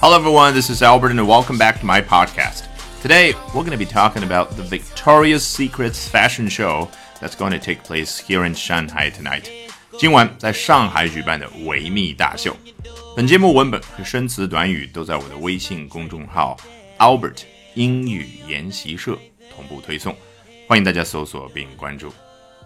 Hello, everyone. This is Albert, and welcome back to my podcast. Today, we're going to be talking about the Victoria's Secrets fashion show that's going to take place here in Shanghai tonight. 今晚在上海举办的维密大秀。本节目文本和生词短语都在我的微信公众号 Albert 英语研习社同步推送，欢迎大家搜索并关注。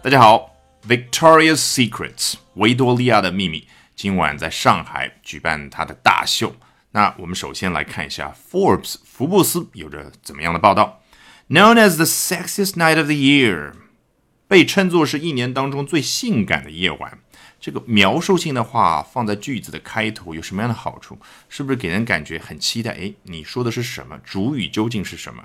大家好，Victoria's Secrets 维多利亚的秘密今晚在上海举办它的大秀。 那我们首先来看一下 Forbes 福布斯有着怎么样的报道。Known as the sexiest night of the year，被称作是一年当中最性感的夜晚。这个描述性的话放在句子的开头有什么样的好处？是不是给人感觉很期待？诶，你说的是什么？主语究竟是什么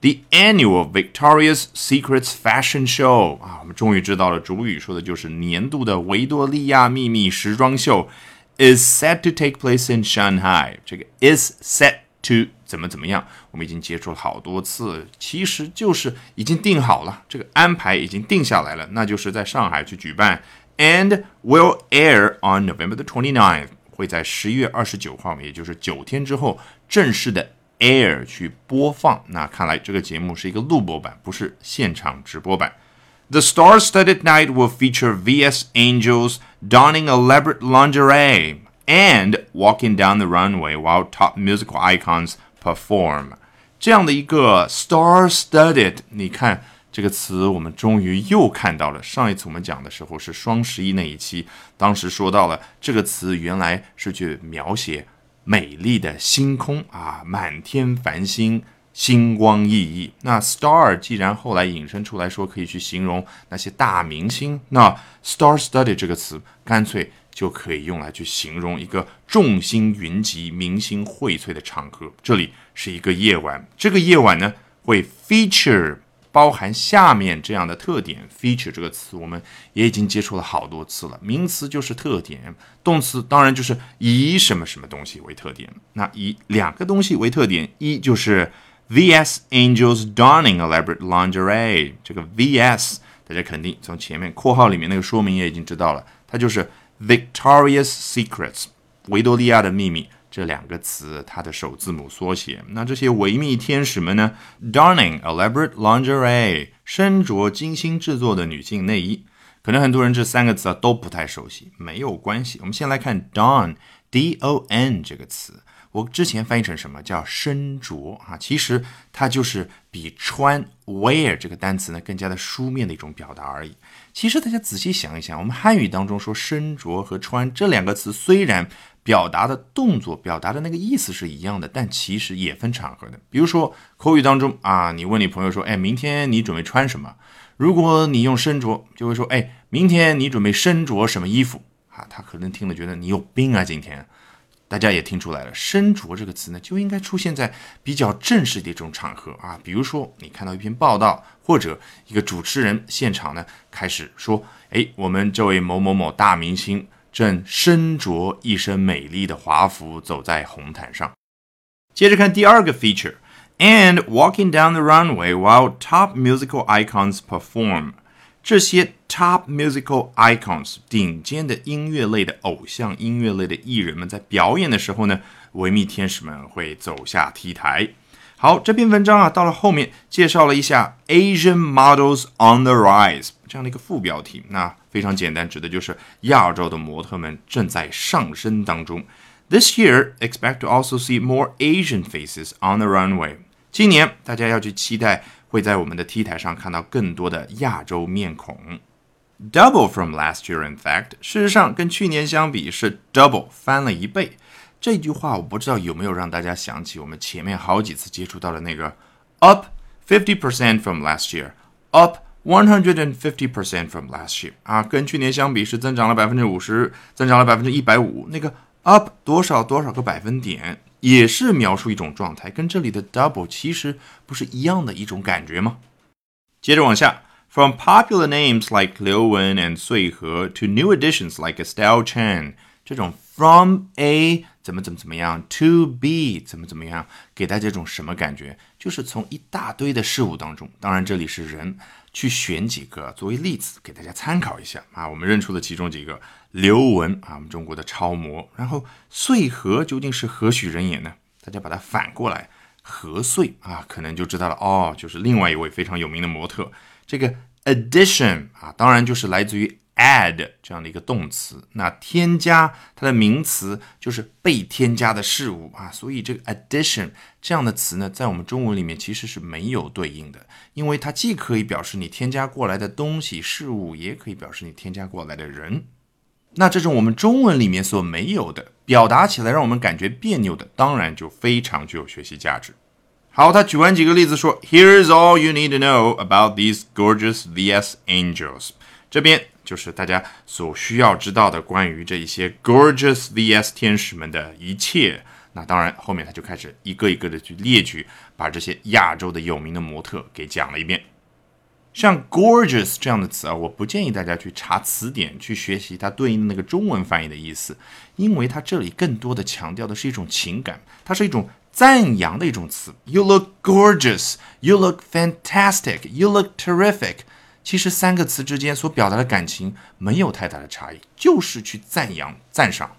？The annual Victoria's Secrets Fashion Show 啊，我们终于知道了，主语说的就是年度的维多利亚秘密时装秀。Is set to take place in Shanghai。这个 is set to 怎么怎么样，我们已经接触了好多次，其实就是已经定好了，这个安排已经定下来了，那就是在上海去举办，and will air on November the twenty ninth，会在十一月二十九号，也就是九天之后正式的 air 去播放。那看来这个节目是一个录播版，不是现场直播版。The star-studded night will feature VS Angels donning elaborate lingerie and walking down the runway while top musical icons perform。这样的一个 star-studded，你看这个词，我们终于又看到了。上一次我们讲的时候是双十一那一期，当时说到了这个词原来是去描写美丽的星空啊，满天繁星。 星光熠熠。那 star 既然后来引申出来说可以去形容那些大明星，那 star study 这个词干脆就可以用来去形容一个众星云集、明星荟萃的场合。这里是一个夜晚，这个夜晚呢会 feature 包含下面这样的特点。feature 这个词我们也已经接触了好多次了，名词就是特点，动词当然就是以什么什么东西为特点。那以两个东西为特点，一就是。VS Angels donning elaborate lingerie，这个 VS 大家肯定从前面括号里面那个说明也已经知道了，它就是 Victoria's Secrets 维多利亚的秘密。这两个词它的首字母缩写。那这些维密天使们呢，donning elaborate lingerie 身着精心制作的女性内衣，可能很多人这三个词啊都不太熟悉，没有关系，我们先来看 don D O N 这个词。我之前翻译成什么叫身着啊？其实它就是比穿 wear 这个单词呢更加的书面的一种表达而已。其实大家仔细想一想，我们汉语当中说身着和穿这两个词，虽然表达的动作、表达的那个意思是一样的，但其实也分场合的。比如说口语当中啊，你问你朋友说：“哎，明天你准备穿什么？”如果你用身着，就会说：“哎，明天你准备身着什么衣服？”啊，他可能听了觉得你有病啊，今天。大家也听出来了，“身着”这个词呢，就应该出现在比较正式的一种场合啊，比如说你看到一篇报道，或者一个主持人现场呢开始说：“哎，我们这位某某某大明星正身着一身美丽的华服走在红毯上。”接着看第二个 feature，and walking down the runway while top musical icons perform。这些 top musical icons 顶尖的音乐类的偶像、音乐类的艺人们在表演的时候呢，维密天使们会走下 T 台。好，这篇文章啊，到了后面介绍了一下 Asian models on the rise 这样的一个副标题。那非常简单，指的就是亚洲的模特们正在上升当中。This year, expect to also see more Asian faces on the runway。今年大家要去期待。会在我们的 T 台上看到更多的亚洲面孔，double from last year. In fact，事实上跟去年相比是 double 翻了一倍。这句话我不知道有没有让大家想起我们前面好几次接触到的那个 up fifty percent from last year，up one hundred and fifty percent from last year 啊，跟去年相比是增长了百分之五十，增长了百分之一百五。那个 up 多少多少个百分点？也是描述一种状态，跟这里的 double 其实不是一样的一种感觉吗？接着往下，from popular names like 刘雯 and 穗禾 to new additions like Estelle Chen，这种 from A 怎么怎么怎么样 to be 怎么怎么样，给大家一种什么感觉？就是从一大堆的事物当中，当然这里是人，去选几个作为例子给大家参考一下啊。我们认出了其中几个。刘雯啊，我们中国的超模。然后穗禾究竟是何许人也呢？大家把它反过来何穗啊，可能就知道了哦，就是另外一位非常有名的模特。这个 addition 啊，当然就是来自于 add 这样的一个动词。那添加它的名词就是被添加的事物啊，所以这个 addition 这样的词呢，在我们中文里面其实是没有对应的，因为它既可以表示你添加过来的东西、事物，也可以表示你添加过来的人。那这种我们中文里面所没有的，表达起来让我们感觉别扭的，当然就非常具有学习价值。好，他举完几个例子说，Here's all you need to know about these gorgeous VS angels。这边就是大家所需要知道的关于这一些 gorgeous VS 天使们的一切。那当然，后面他就开始一个一个的去列举，把这些亚洲的有名的模特给讲了一遍。像 gorgeous 这样的词啊，我不建议大家去查词典去学习它对应的那个中文翻译的意思，因为它这里更多的强调的是一种情感，它是一种赞扬的一种词。You look gorgeous, you look fantastic, you look terrific。其实三个词之间所表达的感情没有太大的差异，就是去赞扬、赞赏。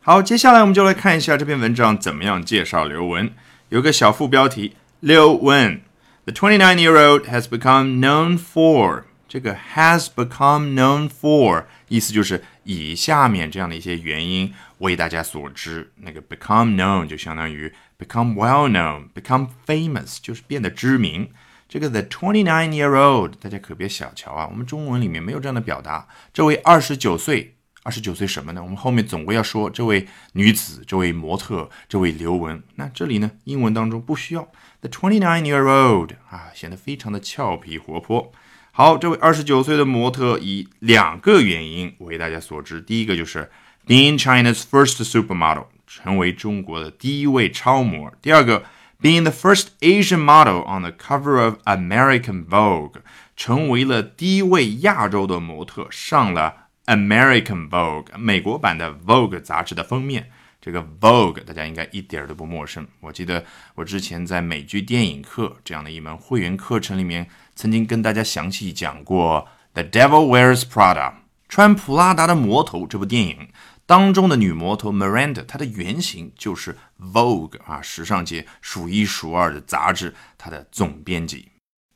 好，接下来我们就来看一下这篇文章怎么样介绍刘雯。有个小副标题：刘雯。The 29-year-old has become known for 这个 has become known for 意思就是以下面这样的一些原因为大家所知。那个 become known 就相当于 become well known，become famous 就是变得知名。这个 the 29-year-old 大家可别小瞧啊，我们中文里面没有这样的表达。这位二十九岁，二十九岁什么呢？我们后面总归要说这位女子，这位模特，这位刘雯。那这里呢，英文当中不需要。The twenty-nine-year-old 啊，显得非常的俏皮活泼。好，这位二十九岁的模特以两个原因为大家所知。第一个就是 being China's first supermodel，成为中国的第一位超模。第二个 being the first Asian model on the cover of American Vogue，成为了第一位亚洲的模特上了 American Vogue 美国版的 Vogue 杂志的封面。这个 Vogue 大家应该一点都不陌生。我记得我之前在美剧电影课这样的一门会员课程里面，曾经跟大家详细讲过《The Devil Wears Prada》穿普拉达的魔头这部电影当中的女魔头 Miranda，她的原型就是 Vogue 啊，时尚界数一数二的杂志，它的总编辑。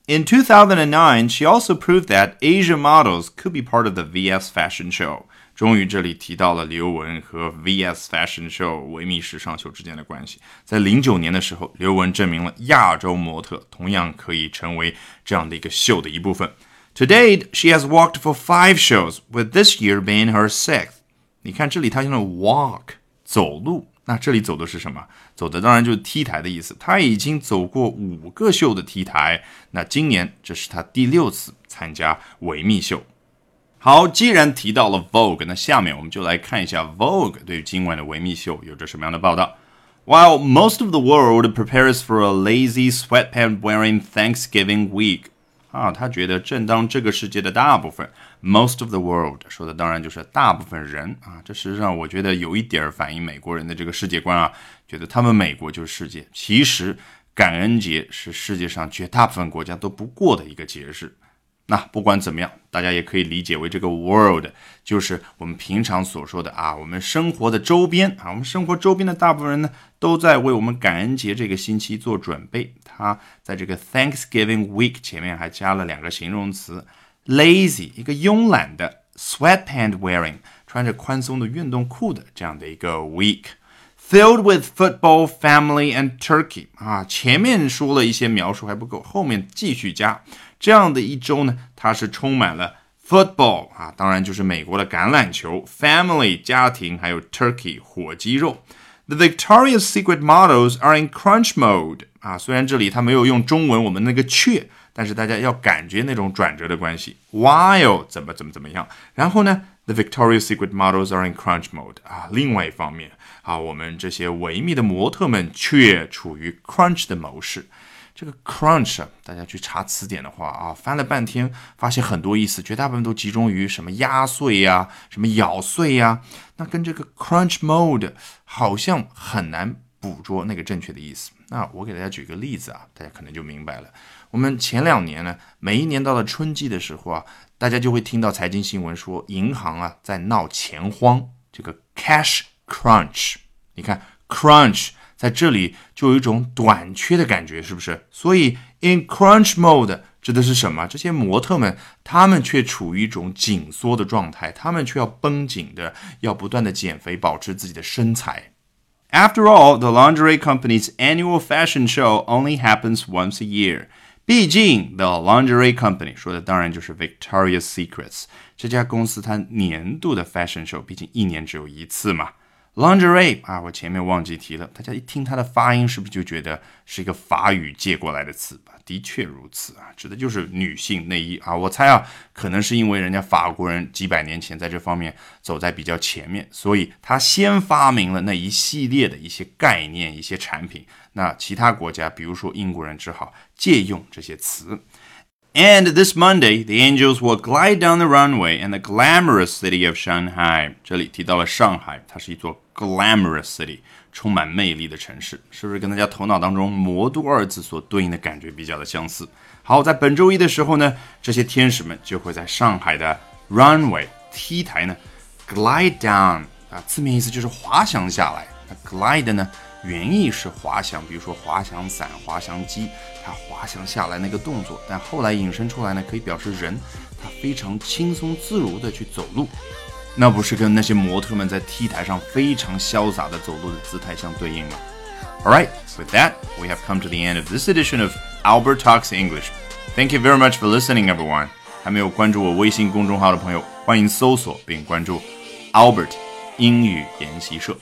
In 2009, she also proved that Asian models could be part of the VS fashion show. 终于，这里提到了刘雯和 VS Fashion Show 维密时尚秀之间的关系。在零九年的时候，刘雯证明了亚洲模特同样可以成为这样的一个秀的一部分。To date, she has walked for five shows, with this year being her sixth. 你看这里，她用了 walk 走路，那这里走的是什么？走的当然就是 T 台的意思。他已经走过五个秀的 T 台，那今年这是他第六次参加维密秀。好，既然提到了 Vogue，那下面我们就来看一下 Vogue 对于今晚的维密秀有着什么样的报道。While most of the world prepares for a lazy sweatpant-wearing Thanksgiving week，啊，他觉得正当这个世界的大部分 most of the world 说的当然就是大部分人啊，这实际上我觉得有一点反映美国人的这个世界观啊，觉得他们美国就是世界。其实感恩节是世界上绝大部分国家都不过的一个节日。那不管怎么样，大家也可以理解为这个 world 就是我们平常所说的啊，我们生活的周边啊，我们生活周边的大部分人呢，都在为我们感恩节这个星期做准备。他在这个 Thanksgiving week 前面还加了两个形容词：lazy 一个慵懒的，sweatpant wearing 穿着宽松的运动裤的这样的一个 week，filled with football, family and turkey 啊，前面说了一些描述还不够，后面继续加。这样的一周呢，它是充满了 football 啊，当然就是美国的橄榄球，family 家庭，还有 turkey 火鸡肉。The Victoria's Secret models are in crunch mode 啊，虽然这里它没有用中文我们那个却，但是大家要感觉那种转折的关系。While 怎么怎么怎么样，然后呢，The Victoria's Secret models are in crunch mode 啊，另外一方面啊，我们这些维密的模特们却处于 crunch 的模式。这个 crunch，大家去查词典的话啊，翻了半天，发现很多意思，绝大部分都集中于什么压碎呀，什么咬碎呀，那跟这个 crunch mode 好像很难捕捉那个正确的意思。那我给大家举个例子啊，大家可能就明白了。我们前两年呢，每一年到了春季的时候啊，大家就会听到财经新闻说，银行啊在闹钱荒，这个 cash crunch。你看 crunch。在这里就有一种短缺的感觉，是不是？所以 in crunch mode 指的是什么？这些模特们，他们却处于一种紧缩的状态，他们却要绷紧的，要不断的减肥，保持自己的身材。After all, the lingerie company's annual fashion show only happens once a year. 毕竟，the lingerie company 说的当然就是 Victoria's Secrets 这家公司，它年度的 fashion show 毕竟一年只有一次嘛。Lingerie 啊，我前面忘记提了，大家一听它的发音，是不是就觉得是一个法语借过来的词吧？的确如此啊，指的就是女性内衣啊。我猜啊，可能是因为人家法国人几百年前在这方面走在比较前面，所以他先发明了那一系列的一些概念、一些产品。那其他国家，比如说英国人，只好借用这些词。And this Monday, the angels will glide down the runway in the glamorous city of Shanghai。这里提到了上海，它是一座 glamorous city，充满魅力的城市，是不是跟大家头脑当中“魔都”二字所对应的感觉比较的相似？好，在本周一的时候呢，这些天使们就会在上海的 runway 梯台呢 glide down 啊，字面意思就是滑翔下来。那 glide 呢？原意是滑翔，比如说滑翔伞、滑翔机，它滑翔下来那个动作，但后来引申出来呢，可以表示人他非常轻松自如的去走路，那不是跟那些模特们在 T 台上非常潇洒的走路的姿态相对应吗？All right, with that, we have come to the end of this edition of Albert Talks English. Thank you very much for listening, everyone. 还没有关注我微信公众号的朋友，欢迎搜索并关注 Albert 英语研习社。